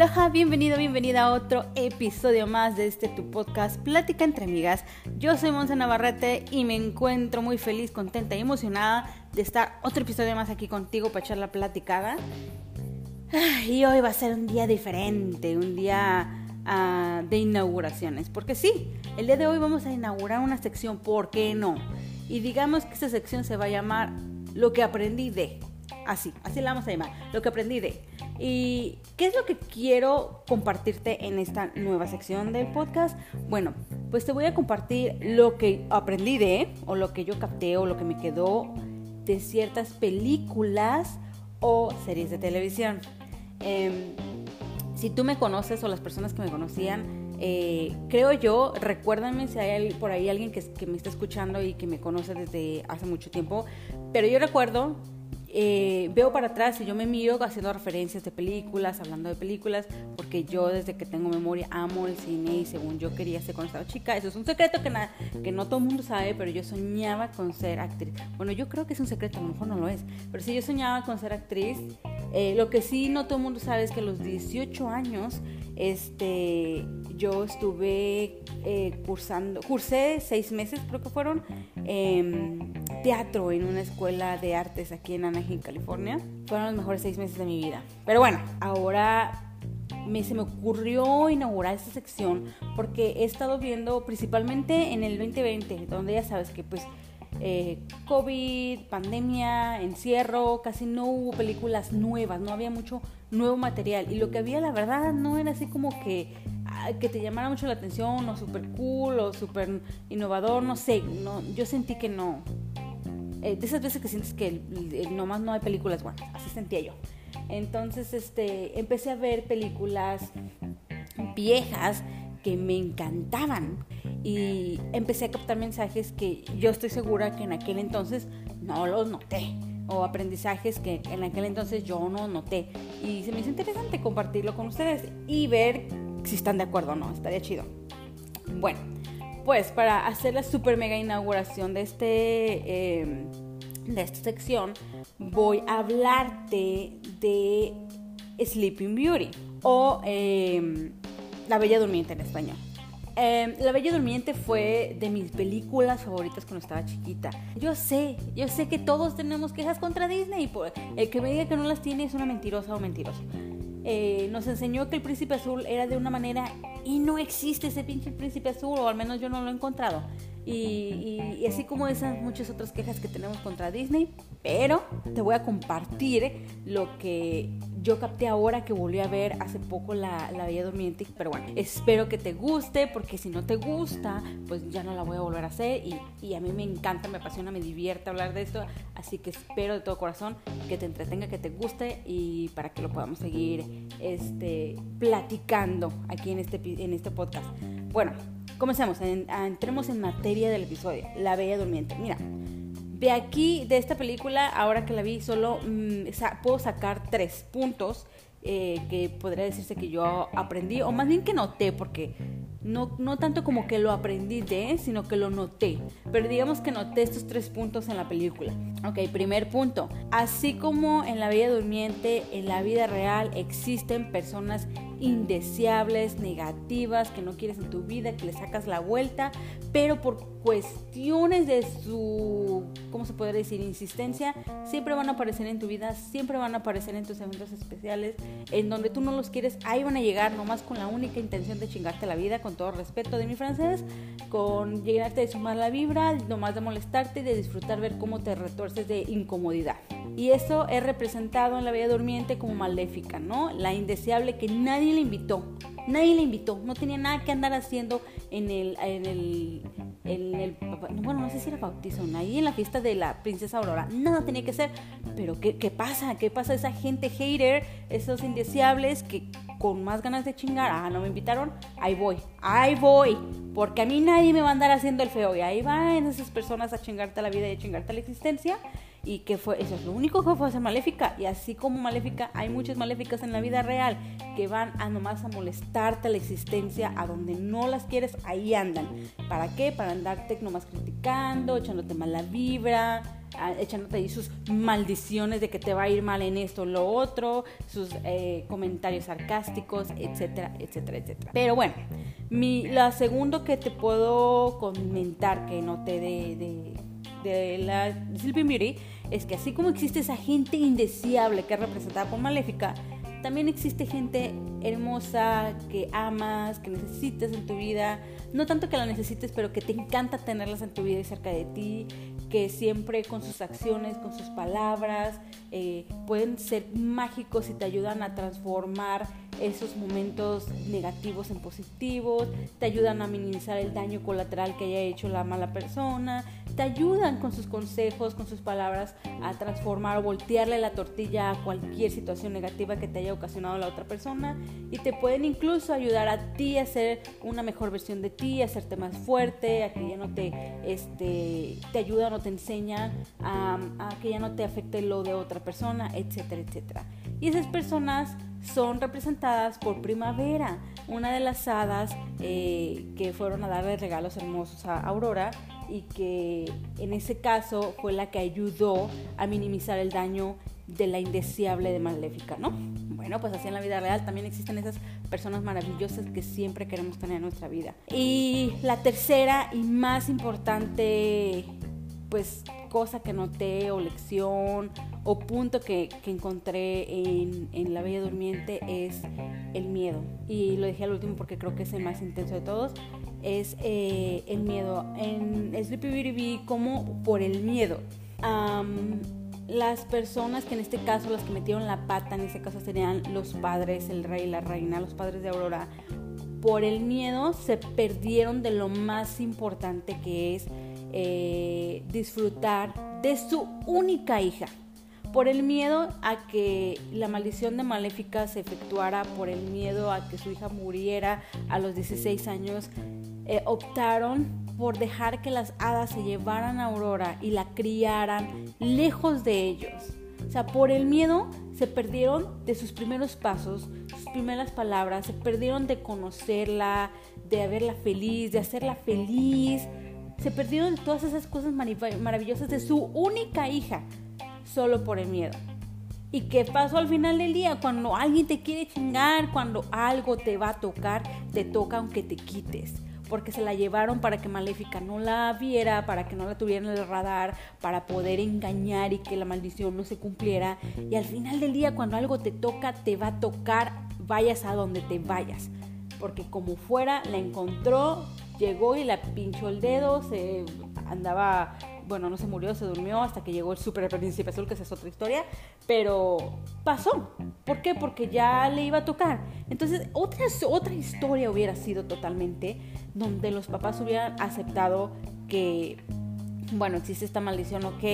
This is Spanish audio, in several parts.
Aloha, bienvenido, bienvenida a otro episodio más de este tu podcast Plática entre amigas. Yo soy Monza Navarrete y me encuentro muy feliz, contenta y emocionada de estar otro episodio más aquí contigo para echar la platicada. Y hoy va a ser un día diferente, un día uh, de inauguraciones, porque sí, el día de hoy vamos a inaugurar una sección, ¿por qué no? Y digamos que esta sección se va a llamar Lo que aprendí de. Así, así la vamos a llamar, Lo que aprendí de. ¿Y qué es lo que quiero compartirte en esta nueva sección del podcast? Bueno, pues te voy a compartir lo que aprendí de, o lo que yo capté, o lo que me quedó de ciertas películas o series de televisión. Em, si tú me conoces o las personas que me conocían, eh, creo yo, recuérdenme si hay por ahí alguien que me está escuchando y que me conoce desde hace mucho tiempo, pero yo recuerdo eh, veo para atrás y yo me miro haciendo referencias de películas, hablando de películas, porque yo desde que tengo memoria amo el cine y según yo quería ser cuando estaba chica. Eso es un secreto que, que no todo el mundo sabe, pero yo soñaba con ser actriz. Bueno, yo creo que es un secreto, a lo mejor no lo es, pero sí yo soñaba con ser actriz. Eh, lo que sí no todo el mundo sabe es que a los 18 años este, yo estuve eh, cursando, cursé seis meses creo que fueron, em, teatro en una escuela de artes aquí en Anaheim, California. Fueron los mejores seis meses de mi vida. Pero bueno, ahora me, se me ocurrió inaugurar esta sección porque he estado viendo principalmente en el 2020, donde ya sabes que pues eh, COVID, pandemia, encierro, casi no hubo películas nuevas, no había mucho nuevo material. Y lo que había, la verdad, no era así como que, ah, que te llamara mucho la atención, o súper cool, o súper innovador, no sé. No, yo sentí que no. Eh, de esas veces que sientes que nomás no hay películas buenas, así sentía yo. Entonces, este, empecé a ver películas viejas que me encantaban y empecé a captar mensajes que yo estoy segura que en aquel entonces no los noté o aprendizajes que en aquel entonces yo no noté y se me hizo interesante compartirlo con ustedes y ver si están de acuerdo o no, estaría chido. Bueno, pues para hacer la super mega inauguración de este em, de esta sección voy a hablarte de Sleeping Beauty o em, La Bella Durmiente en español. Em, la Bella Durmiente fue de mis películas favoritas cuando estaba chiquita. Yo sé, yo sé que todos tenemos quejas contra Disney. Pues, el que me diga que no las tiene es una mentirosa o mentiroso. Eh, nos enseñó que el príncipe azul era de una manera y no existe ese pinche príncipe azul, o al menos yo no lo he encontrado. Y, así como esas muchas otras quejas que tenemos contra Disney, pero te voy a compartir lo que yo capté ahora que volví a ver hace poco la, la Bella Durmiente. Pero bueno, espero que te guste, porque si no te gusta, pues ya no la voy a volver a hacer. Y, y a mí me encanta, me apasiona, me divierte hablar de esto. Así que espero de todo corazón que te entretenga, que te guste y para que lo podamos seguir este, platicando aquí en este, en este podcast. Bueno, Comencemos, entremos en materia del episodio, La Bella Durmiente. Mira, de aquí, de esta película, ahora que la vi, solo mm, puedo sacar tres puntos eh, que podría decirse que yo aprendí, o más bien que noté, porque no, no tanto como que lo aprendí de, sino que lo noté. Pero digamos que noté estos tres puntos en la película. Ok, primer punto. Así como en la Bella Durmiente, en la vida real existen personas indeseables, negativas, que no quieres en tu vida, que le sacas la vuelta, pero por cuestiones de su, ¿cómo se puede decir?, insistencia, siempre van a aparecer en tu vida, siempre van a aparecer en tus eventos especiales, en donde tú no los quieres, ahí van a llegar nomás con la única intención de chingarte la vida, con todo respeto de mi francés, con llegarte de sumar la vibra, nomás de molestarte y de disfrutar ver cómo te retuerces de incomodidad. Y eso es representado en la Bella Durmiente como maléfica, ¿no? La indeseable que nadie le invitó. Nadie le invitó, no tenía nada que andar haciendo en el, en el, en el, bueno, no sé si era bautizo, ahí en la fiesta de la princesa Aurora, nada tenía que ser, pero ¿qué, qué pasa? ¿Qué pasa esa gente hater, esos indeseables que con más ganas de chingar, ah, no me invitaron, ahí voy, ahí voy, porque a mí nadie me va a andar haciendo el feo y ahí van esas personas a chingarte la vida y a chingarte la existencia y que fue, eso es lo único que fue hacer maléfica. Y así como maléfica, hay muchas maléficas en la vida real que van a nomás a molestarte la existencia, a donde no las quieres, ahí andan. ¿Para qué? Para andarte nomás criticando echándote mala vibra, echándote ahí sus maldiciones de que te va a ir mal en esto o lo otro, sus eh, comentarios sarcásticos, etcétera, etcétera, etcétera. Pero bueno, mi, la segundo que te puedo comentar que noté de, de, de la Sleeping Beauty es que así como existe esa gente indeseable que es representada por Maléfica, también existe gente hermosa que amas, que necesitas en tu vida. No tanto que la necesites, pero que te encanta tenerlas en tu vida y cerca de ti. Que siempre con sus acciones, con sus palabras, eh, pueden ser mágicos y te ayudan a transformar esos momentos negativos en positivos. Te ayudan a minimizar el daño colateral que haya hecho la mala persona te ayudan con sus consejos, con sus palabras a transformar o voltearle la tortilla a cualquier situación negativa que te haya ocasionado la otra persona y te pueden incluso ayudar a ti a ser una mejor versión de ti, a hacerte más fuerte, a que ya no te, este, te ayudan o te enseñan a, que ya no te afecte lo de otra persona, etcétera, etcétera. Y esas personas son representadas por Primavera, una de las hadas eh, que fueron a darle regalos hermosos a Aurora y que en ese caso fue la que ayudó a minimizar el daño de la indeseable de Maléfica, ¿no? Bueno, pues así en la vida real también existen esas personas maravillosas que siempre queremos tener en nuestra vida. Y la tercera y más importante, pues cosa que noté o lección o punto que, encontré en, La Bella Durmiente es el miedo. Y lo dije al último porque creo que es el más intenso de todos es eh, el miedo. En Sleepy Beauty como por el miedo. las personas que en este caso, las que metieron la pata, en este caso serían los padres, el rey la reina, los padres de Aurora, por el miedo se perdieron de lo más importante que es eh, disfrutar de su única hija. Por el miedo a que la maldición de Maléfica se efectuara, por el miedo a que su hija muriera a los 16 años, eh, optaron por dejar que las hadas se llevaran a Aurora y la criaran lejos de ellos. O sea, por el miedo se perdieron de sus primeros pasos, sus primeras palabras, se perdieron de conocerla, de verla feliz, de hacerla feliz. Se perdieron de todas esas cosas maravillosas de su única hija, solo por el miedo. ¿Y qué pasó al final del día? Cuando alguien te quiere chingar, cuando algo te va a tocar, te toca aunque te quites porque se la llevaron para que Maléfica no la viera, para que no la tuviera en el radar, para poder engañar y que la maldición no se cumpliera. Y al final del día, cuando algo te toca, te va a tocar, vayas a donde te vayas. Porque como fuera, la encontró, llegó y la pinchó el dedo, se andaba bueno, no se murió, se durmió hasta que llegó el super príncipe azul, que esa es otra historia, pero pasó. ¿Por qué? Porque ya le iba a tocar. Entonces, otra, otra historia hubiera sido totalmente donde los papás hubieran aceptado que, bueno, existe esta maldición, ok,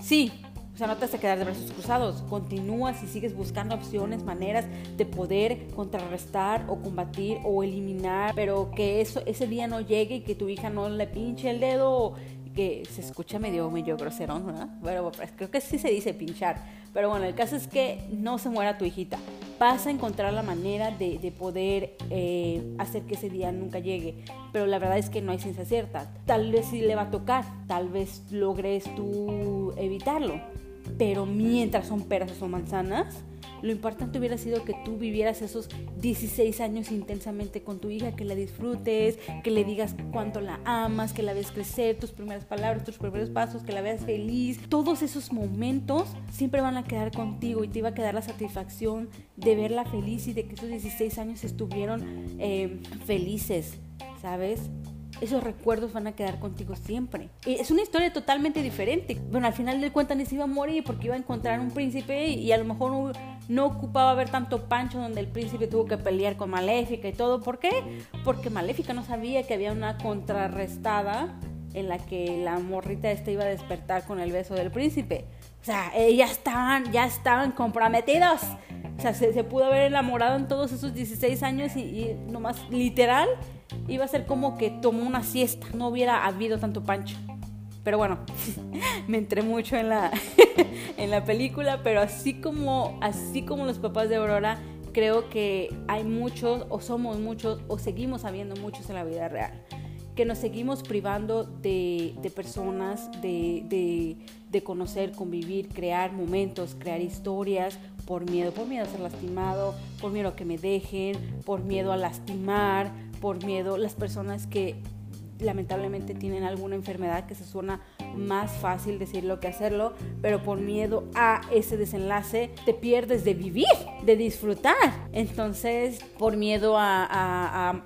sí. O sea, no te vas a quedar de brazos cruzados. Continúas y sigues buscando opciones, maneras de poder contrarrestar o combatir o eliminar, pero que eso ese día no llegue y que tu hija no le pinche el dedo que se escucha medio, medio grosero, ¿verdad? Bueno, pues creo que sí se dice pinchar. Pero bueno, el caso es que no se muera tu hijita. Vas a encontrar la manera de, de poder eh, hacer que ese día nunca llegue. Pero la verdad es que no hay ciencia cierta. Tal vez sí le va a tocar, tal vez logres tú evitarlo. Pero mientras son peras o son manzanas, lo importante hubiera sido que tú vivieras esos 16 años intensamente con tu hija, que la disfrutes, que le digas cuánto la amas, que la ves crecer, tus primeras palabras, tus primeros pasos, que la veas feliz. Todos esos momentos siempre van a quedar contigo y te iba a quedar la satisfacción de verla feliz y de que esos 16 años estuvieron eh, felices, ¿sabes? esos recuerdos van a quedar contigo siempre. Es una historia totalmente diferente. Bueno, al final del cuenta ni se iba a morir porque iba a encontrar un príncipe y, a lo mejor no, ocupaba ver tanto pancho donde el príncipe tuvo que pelear con Maléfica y todo. ¿Por qué? Porque Maléfica no sabía que había una contrarrestada en la que la morrita esta iba a despertar con el beso del príncipe. O sea, ellas estaban, ya estaban comprometidos. O sea, se, pudo haber enamorado en todos esos 16 años y, y nomás literal iba a ser como que tomó una siesta, no hubiera habido tanto pancho. Pero bueno, me entré mucho en la, en la película, pero así como, así como los papás de Aurora, creo que hay muchos, o somos muchos, o seguimos habiendo muchos en la vida real. que nos seguimos privando de, personas, de, de, conocer, convivir, crear momentos, crear historias por miedo, por miedo a ser lastimado, por miedo a que me dejen, por miedo a lastimar, por miedo las personas que lamentablemente tienen alguna enfermedad que se suena más fácil decirlo que hacerlo, pero por miedo a ese desenlace te pierdes de vivir, de disfrutar. Entonces, por miedo a,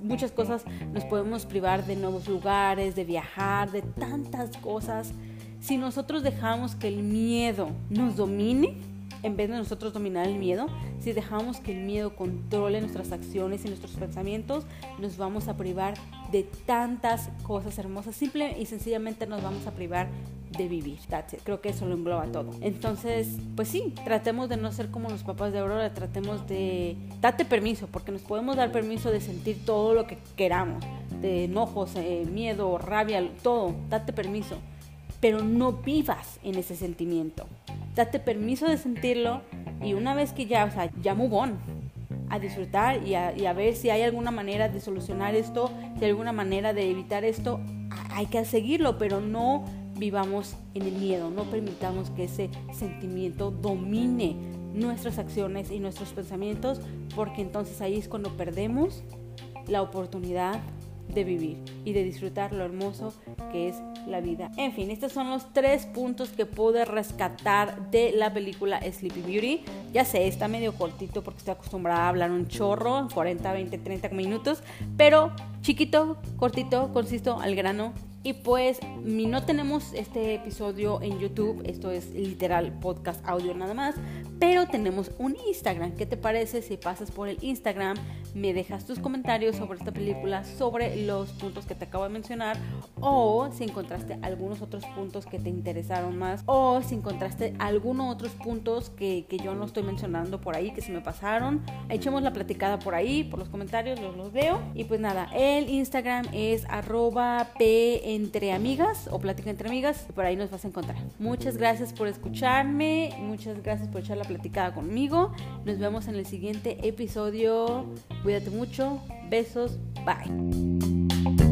muchas cosas, nos podemos privar de nuevos lugares, de viajar, de tantas cosas. Si nosotros dejamos que el miedo nos domine, en vez de nosotros dominar el miedo, si dejamos que el miedo controle nuestras acciones y nuestros pensamientos, nos vamos a privar de tantas cosas hermosas. Simple y sencillamente nos vamos a privar de vivir. Creo que eso lo engloba todo. Entonces, pues sí, tratemos de no ser como los papás de Aurora, tratemos de... Date permiso, porque nos podemos dar permiso de sentir todo lo que queramos, de enojos, eh, miedo, rabia, todo. Date permiso, pero no vivas en ese sentimiento date permiso de sentirlo y una vez que ya, o sea, ya move a disfrutar y a, ver si hay alguna manera de solucionar esto, si hay alguna manera de evitar esto, hay que seguirlo, pero no vivamos en el miedo, no permitamos que ese sentimiento domine nuestras acciones y nuestros pensamientos, porque entonces ahí es cuando perdemos la oportunidad de vivir y de disfrutar lo hermoso que es la vida. En fin, estos son los tres puntos que pude rescatar de la película Sleepy Beauty. Ya sé, está medio cortito porque estoy acostumbrada a hablar un chorro, 40, 20, 30 minutos, pero chiquito, cortito, consisto, al grano y pues no tenemos este episodio en YouTube, esto es literal podcast audio nada más, pero tenemos un Instagram. ¿Qué te parece si pasas por el Instagram, me dejas tus comentarios sobre esta película, sobre los puntos que te acabo de mencionar, o si encontraste algunos otros puntos que te interesaron más, o si encontraste algunos otros puntos que, yo no estoy mencionando por ahí, que se me pasaron, echemos la platicada por ahí, por los comentarios, los, los veo. Y pues nada, el Instagram es arroba o plática entre amigas. Por ahí nos vas a encontrar. Muchas gracias por escucharme. Muchas gracias por echar la platicada conmigo. Nos vemos en el siguiente episodio. Cuídate mucho. Besos. Bye.